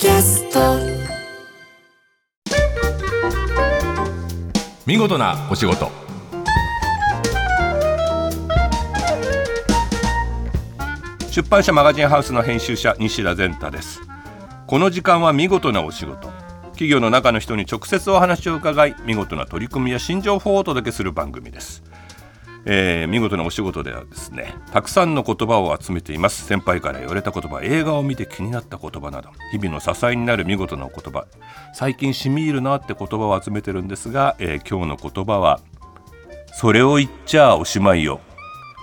キャスト。見事なお仕事。出版社マガジンハウスの編集者西田善太です。この時間は見事なお仕事。企業の中の人に直接お話を伺い見事な取り組みや新情報をお届けする番組です。えー見事なお仕事ではですねたくさんの言葉を集めています。先輩から言われた言葉映画を見て気になった言葉など日々の支えになる見事なお言葉。最近染み入るなって言葉を集めてるんですが、えー今日の言葉はそれを言っちゃおしまいよ。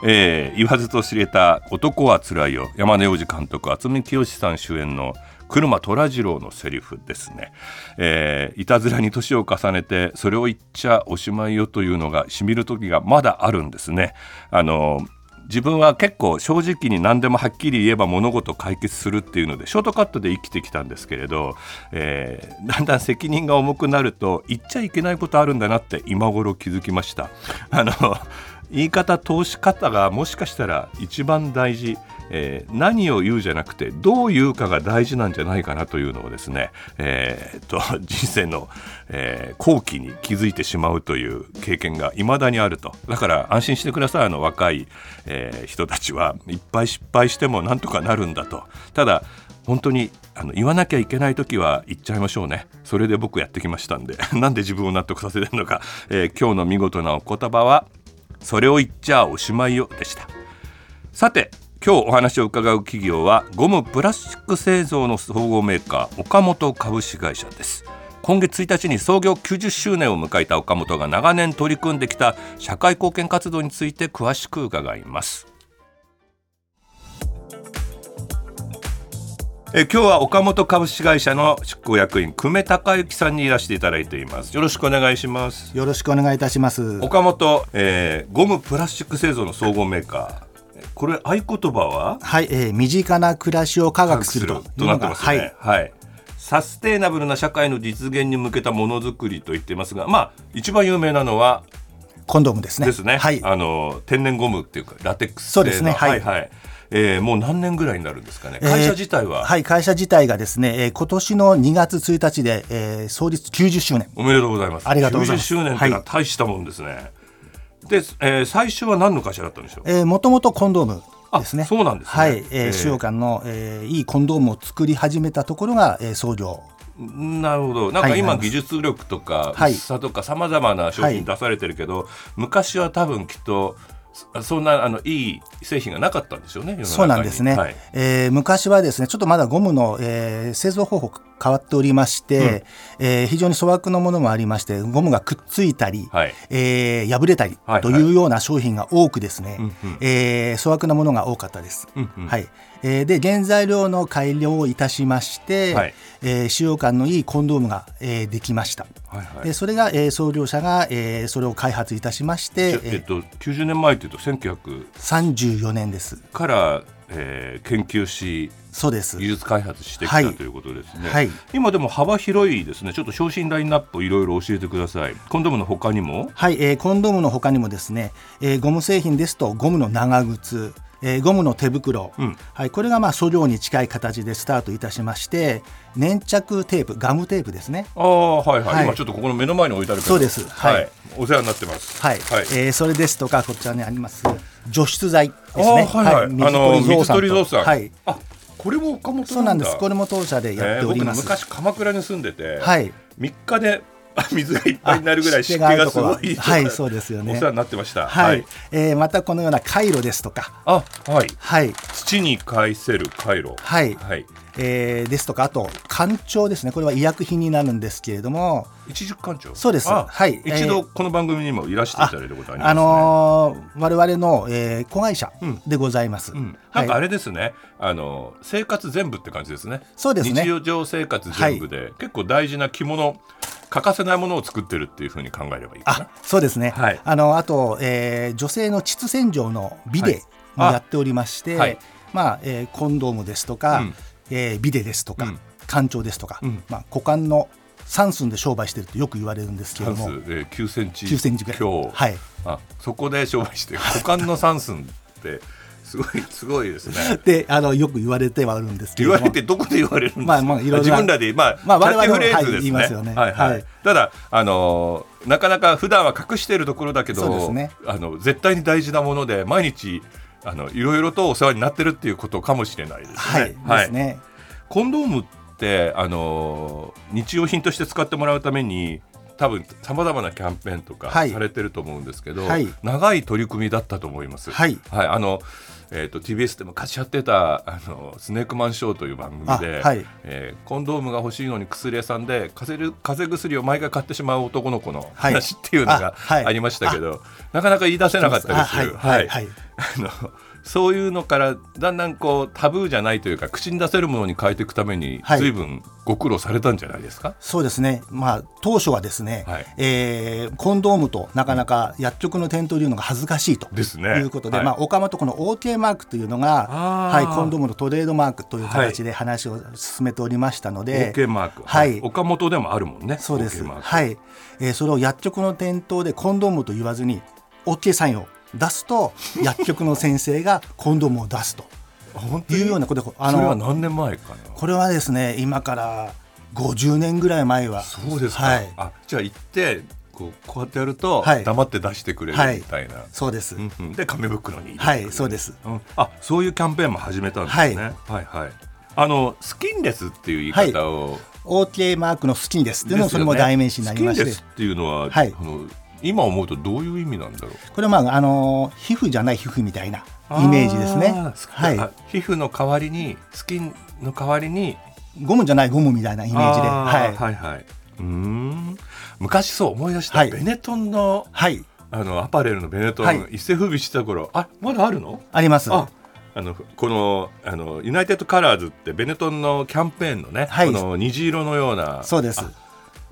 えー言わずと知れた「男はつらいよ」山根洋次監督渥美清さん主演の車虎次郎のセリフですね、えーいたずらに年を重ねてそれを言っちゃおしまいよというのがしみる時がまだあるんですね。あの自分は結構正直に何でもはっきり言えば物事解決するっていうのでショートカットで生きてきたんですけれど、えーだんだん責任が重くなると言っちゃいけないことあるんだなって今頃気づきました。あの言い方通し方がもしかしたら一番大事、えー何を言うじゃなくてどう言うかが大事なんじゃないかなというのをですね、えーと 人生の、えー後期に気づいてしまうという経験が未だにあると。だから安心してください。あの若い、えー人たちはいっぱい失敗してもなんとかなるんだと。ただ本当にあの言わなきゃいけない時は言っちゃいましょうね。それで僕やってきましたんで。なんで自分を納得させてるのか、えー今日の見事なお言葉はそれを言っちゃおしまいよでした。さて今日お話を伺う企業はゴムプラスチック製造の総合メーカー岡本株式会社です。今月1日に創業90周年を迎えた岡本が長年取り組んできた社会貢献活動について詳しく伺います。え今日は岡本株式会社の執行役員久米孝之さんにいらしていただいています。よろしくお願いします。よろしくお願いいたします。岡本、えーゴムプラスチック製造の総合メーカーこれ合言葉は？はい、えー身近な暮らしを科学すると。なってますね。はい、はい、サステイナブルな社会の実現に向けたものづくりと言っていますがまあ一番有名なのはコンドームですね。ですね、はい、あの天然ゴムっていうかラテックスそうですねははい。いはい。えーもう何年ぐらいになるんですかね？えー会社自体は、はい、会社自体がですね、えー今年の2月1日で、えー創立90周年。おめでとうございます。ありがとうございます。90周年っていうのは大したもんですね、で、えー最初は何の会社だったんでしょう？えー、もともとコンドームですね。あそうなんですね。はい、えーえー、使用感の、えーいいコンドームを作り始めたところが、えー創業。なるほど。なんか今技術力とかはい。薄さとかさまざまな商品出されてるけど、昔は多分きっとそそんなあのいい製品がなかったんですよねそうなんですね、はい。えー昔はですねちょっとまだゴムの、えー製造方法変わっておりまして、えー非常に粗悪のものもありましてゴムがくっついたり、はい。えー破れたりはい。というような商品が多くですね、うんうん。えー粗悪なものが多かったです。うんうん。はいえーで原材料の改良をいたしまして、はい。えー使用感のいいコンドームが、えーできました。はいはい。でそれが、えー創業者が、えーそれを開発いたしまして、えっと、90年前というと1900 34年です。から、えー研究しそうです。技術開発してきた、はい。ということですね、はい。今でも幅広いですね。ちょっと商品ラインナップをいろいろ教えてください。コンドームの他にも？はい、えーコンドームの他にもですね、えーゴム製品ですとゴムの長靴、えーゴムの手袋、うん。はい、これがまあ塑料に近い形でスタートいたしまして粘着テープガムテープですね。ああはいはい、はい。今ちょっとここの目の前に置いてあるそうです。はい、はい。お世話になってます。はい、はい。えーそれですとかこちらにあります除湿剤ですね。はいはい、あの水鳥ゾウさん、はい。あこれも岡本なんだ。そうなんです。これも当社でやっております、えー僕昔鎌倉に住んでて、はい。3日であ水がいっぱいになるぐらいあ湿気がすごいは はいそうですよね。お世話になってました。はい、えーまたこのような回路ですとか。あはい。はい。土に返せる回路。はい。はいえーですとかあと肝腸ですね。これは医薬品になるんですけれども。一軸館長そうです。あはい。一度この番組にもいらしていただいたことありますね。あのー我々の、えー子会社うん。でございます、うん、はないんかあれですね、あの生活全部って感じですね。そうですね。日常生活全部で、結構大事な着物欠かせないものを作ってるっていうふうに考えればいいかな。あそうですね、はい。あのあと、えー女性の膣洗浄のビデもはい。あ。やっておりまして、はい。まあえーコンドームですとか、うんえービデですとか、うん。ですとか、うん。まあ、股間の3寸で商売してるとよく言われるんですけれども三寸で9センチ。9センチぐらい。強はい。あそこで商売して股間の三寸ってすごいすごいですね。であのよく言われてはあるんですけ言ども。われてどこで言われるんですか。まあまあい自分らでまあ、まあ我々キャッチフレーズですね。はい言いますよね。はいはい。はい。ただあのーなかなか普段は隠しているところだけど、ね。あの絶対に大事なもので毎日あのいろいろとお世話になってるっていうことかもしれないですね。はい、ですね。コンドームってあのー日用品として使ってもらうために多分さまざまなキャンペーンとかはい。されてると思うんですけど、はい。長い取り組みだったと思います。はい。あのえー、と TBS で昔やってたあの「スネークマンショー」という番組で、あはい。えーコンドームが欲しいのに薬屋さんで風邪風邪薬を毎回買ってしまう男の子のはい。話っていうのがありましたけど、なかなか言い出せなかったです。はい。はい。あのそういうのからだんだんこうタブーじゃないというか口に出せるものに変えていくためにはい。随分ご苦労されたんじゃないですか、そうですね、まあ、当初はですね、はい。えーコンドームとなかなか薬局の店頭で言うのが恥ずかしいとですね。いうことで、はい。まあ、岡本この OK マークというのが、はい、コンドームのトレードマークという形で話を進めておりましたので、OK マーク、はい。岡本でもあるもんねそうです、OK は。い。えーそれを薬局の店頭でコンドームと言わずに OK サインを出すと薬局の先生がコンドームを出すと いうようなこと。であそれはの何年前かなこれはですね今から50年ぐらい前は。そうですか、はい、あじゃあ行ってこうこうやってやるとはい。黙って出してくれるみたいな、そうです、うんうん。で紙袋にはいそうです。うん。あそういうキャンペーンも始めたんですね、はい、はいあのスキンレスっていう言い方を、OK マークの好きです。っていうのもねそれも代名詞になりまして、スキンレスっていうのは、はい。あの今思うとどういう意味なんだろう？これはまああの皮膚じゃない皮膚みたいなイメージですね。はい。あ皮膚の代わりにスキンの代わりにゴムじゃないゴムみたいなイメージで。はい。はいはい。うーん。昔そう思い出した、はい。ベネトンのはい。あのアパレルのベネトン、はい。一世風靡してた頃あまだあるの？あります。ああのこのあの United Colors ってベネトンのキャンペーンのね、はい。この虹色のような。そうです。あ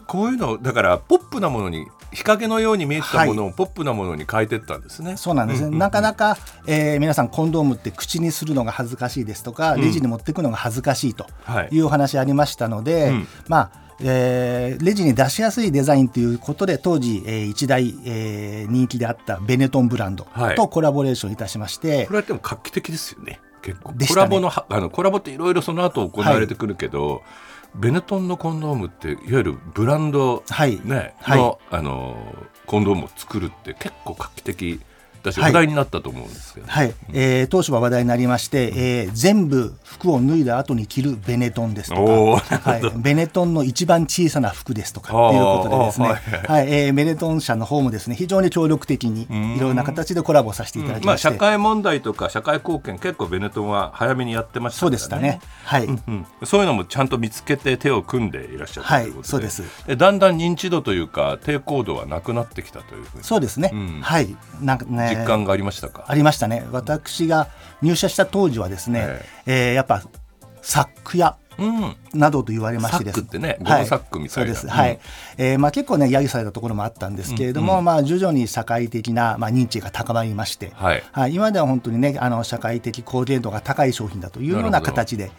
こういうのだからポップなものに日陰のように見えてたものをポップなものに変えてったんですね。そうなんですね、うんうんなかなか、えー皆さんコンドームって口にするのが恥ずかしいですとか、うん。レジに持っていくのが恥ずかしいとはい。いうお話ありましたので、うん。まあえーレジに出しやすいデザインということで当時、えー一大、えー人気であったベネトンブランドはい。とコラボレーションいたしまして、これはでも画期的ですよね結構、ね。コラボのはあのコラボっていろいろその後行われてくるけど、ベネトンのコンドームっていわゆるブランド、はい。ねはい。のあのコンドームを作るって結構画期的話題になったと思うんですけど、はい。えー当初は話題になりまして、えー全部服を脱いだ後に着るベネトンですとか、はい、ベネトンの一番小さな服ですとかっていうことでですね、はい。はい。えーベネトン社の方もですね非常に協力的にん。いろんな形でコラボさせていただきまあまして、社会問題とか社会貢献結構ベネトンは早めにやってましたからね。そうでしたね。はい、うんそういうのもちゃんと見つけて手を組んでいらっしゃるとはいいうことで,、そうです。だんだん認知度というか抵抗度はなくなってきたというふうに。そうですね、うん。はい。なんかね実感がありましたか、ありましたね。私が入社した当時はですね、えーやっぱサックん。などと言われましてですサックってねはい。サックみたいな。そうです、うん。はいえーまあ、結構ね揶揄されたところもあったんですけれども、まあ、徐々に社会的な、まあ、認知が高まりまして、はい。はい、今では本当にねあの社会的貢献度が高い商品だというような形で。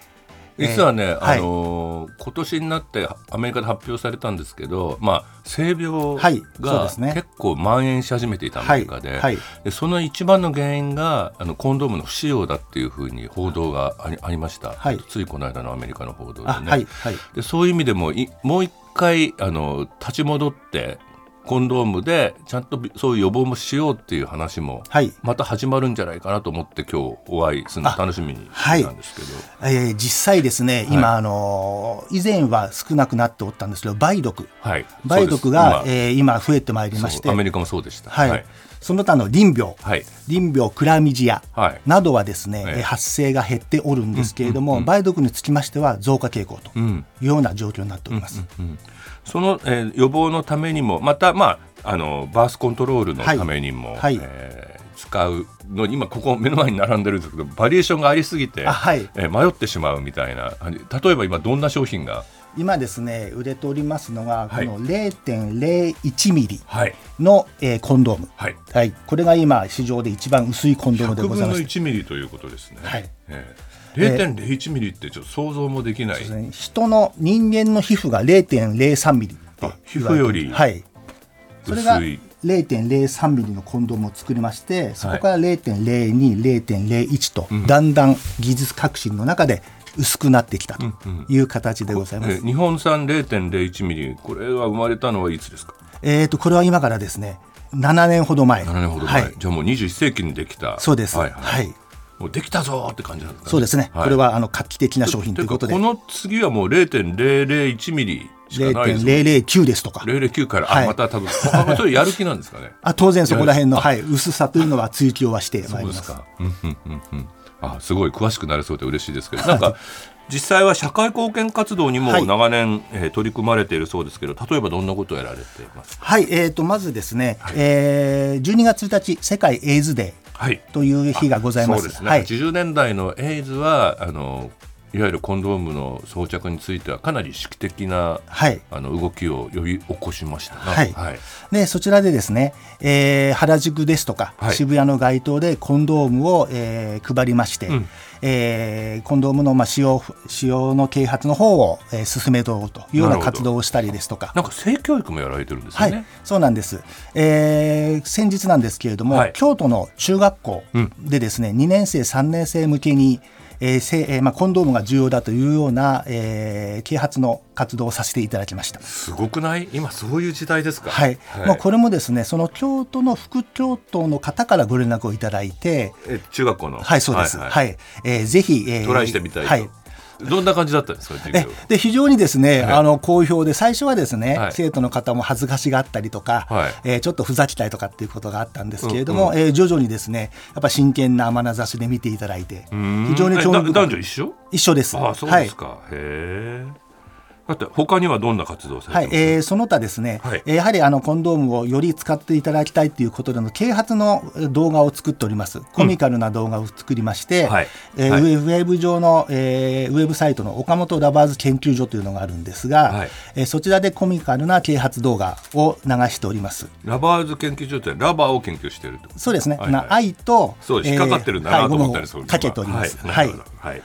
実はね、えーあのー今年になってアメリカで発表されたんですけど、まあ、性病が結構蔓延し始めていたアメリカで,、はいはい。でその一番の原因があのコンドームの不使用だっていうふうに報道がありありました、はい。ついこの間のアメリカの報道でね。でそういう意味でもいもう一回あの立ち戻ってコンドームでちゃんとびそういう予防もしようっていう話もはい。また始まるんじゃないかなと思って今日お会いするの楽しみにしてたんですけど、えー実際ですね今、あのー以前は少なくなっておったんですけど梅毒。はい、梅毒がそうです。えー今増えてまいりまして。アメリカもそうでした。はい。はい、その他の淋病はい。淋病クラミジアはい。などはですね、ええ。発生が減っておるんですけれども、うんうんうん。梅毒につきましては増加傾向とうん。いうような状況になっております。うんその、えー予防のためにもまた、まあ、あのバースコントロールのためにも、はい。えー使うのに今ここ目の前に並んでるんですけどバリエーションがありすぎて、あはい。えー迷ってしまうみたいなあ例えば今どんな商品が今ですね売れておりますのが、はい。この0.01ミリはい。の、えーコンドーム、はい。はい、これが今市場で一番薄いコンドームで100分のございます。1ミリということですね。はい。えー、0.01ミリってちょっと想像もできない。ね。人の人間の皮膚が0.03ミリ皮膚よりはい。それが薄い。0.03ミリのコンドームを作りましてそこから0.02、0.01と、だんだん技術革新の中で薄くなってきたという形でございます。え日本産0.01ミリこれが生まれたのはいつですか？えー、とこれは今からですね7年ほど前。7年ほど前、はい、じゃあもう21世紀にできた。そうです。はいは、はい。いもうできたぞーって感じなんですか、ね、そうですね、はい。これはあの画期的な商品ということで。この次はもう0.001ミリしかないですよ0.009ですとか。009から、はい。あまた多分それやる気なんですかね。あ当然そこら辺の、はい、薄さというのは追求はしてまそいうりますあ、すごい詳しくなれそうで嬉しいですけど、なんか 実際は社会貢献活動にもはい長年、えー取り組まれているそうですけど、例えばどんなことをやられていますか？はい、えー、とまずですね、えー、12月1日世界エイズデはい。ーという日がございます。そうですね。はい、80年代のエイズはあのいわゆるコンドームの装着についてはかなり意識的なはい。あの動きを呼び起こしましたな。はい。はい。でそちらでですね、えー原宿ですとか、はい。渋谷の街頭でコンドームを、えー配りまして、うん。えーコンドームの、まあ、使用使用の啓発の方を、えー進めようというような活動をしたりですとか。なんか性教育もやられてるんですはい。そうなんです、えー先日なんですけれども、はい。京都の中学校でですね、2年生3年生向けに、えーせえーまあ、コンドームが重要だというような、えー啓発の活動をさせていただきました。すごくない？今そういう時代ですか？はい、もうこれもですねその京都の副京都の方からご連絡をいただいてえ中学校の？はいそうですはい、えーぜひ、えートライしてみたいと。はい どんな感じだったんですか。で非常にですね、はいあの好評で最初はですね、はい生徒の方も恥ずかしがあったりとか、はいえーちょっとふざけたりとかっていうことがあったんですけれども、うんえー徐々にですねやっぱ真剣な眼差しで見ていただいてうん非常に興味深い男女一緒？一緒です。ああそうですか。へえ。だって他にはどんな活動はいえーその他ですね、はい。えーやはりあのコンドームをより使っていただきたいということでの啓発のえー動画を作っております。コミカルな動画を作りまして、はい。えーはい。ウェブ上の、えーウェブサイトのオカモトラバーズ研究所というのがあるんですが、はい。えーそちらでコミカルな啓発動画を流しております。ラバーズ研究所ってラバーを研究していると。そうですね、はいはい。な愛とそう引っかかってるんだなと思ったりするはい、かけておりますは、はい。はい。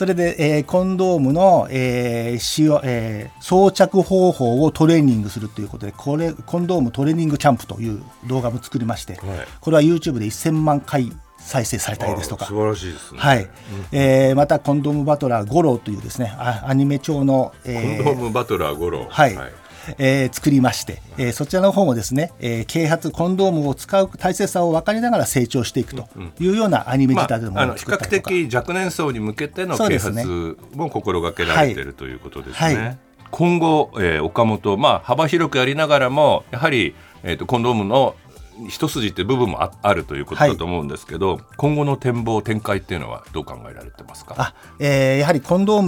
それで、えーコンドームの、えー使用えー装着方法をトレーニングするということでこれコンドームトレーニングキャンプという動画も作りまして、これは YouTube で1000万回再生されたりですとか。あ素晴らしいですね。はい。えーまたコンドームバトラー五郎というですねあアニメ調の、えーコンドームバトラー五郎。はいえー作りまして、えーそちらの方もですね、えー啓発コンドームを使う大切さを分かりながら成長していくというようなアニメまあ、仕立てのものをあの比較的若年層に向けての啓発も心がけられているということですね。はい。今後、えー岡本、まあ、幅広くやりながらもやはり、えー、とコンドームの一筋っていう部分もああるということだと思うんですけど、今後の展望展開っていうのはどう考えられてますか？あえーやはりコンドー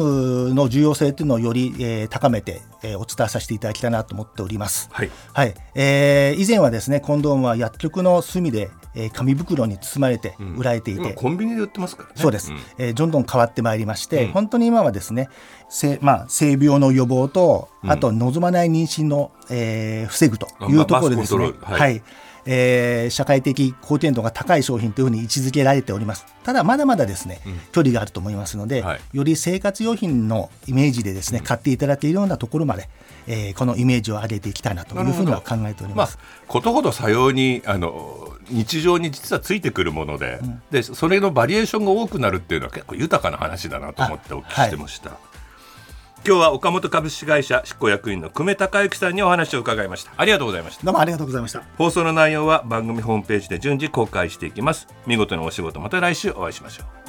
ムの重要性というのをより、えー高めて、えーお伝えさせていただきたいなと思っております。はい。はい。えー以前はですねコンドームは薬局の隅で、えー紙袋に包まれて売られていて、今コンビニで売ってますからね。そうです、ん。えーどんどん変わってまいりまして、うん。本当に今はですね性,、まあ、性病の予防と、あと望まない妊娠の、えー防ぐというところでですね、まあははい。いえー社会的貢献度が高い商品というふうに位置づけられております。ただまだまだですね、距離があると思いますので、はい。より生活用品のイメージでですね、買っていただけるようなところまで、えーこのイメージを上げていきたいなというふうには考えておりまあます。、ことほどさようにあの日常に実はついてくるもので,、でそれのバリエーションが多くなるっていうのは結構豊かな話だなと思ってお聞きしてました、今日は岡本株式会社執行役員の久米孝之さんにお話を伺いました。ありがとうございました。どうもありがとうございました。放送の内容は番組ホームページで順次公開していきます。見事なお仕事また来週お会いしましょう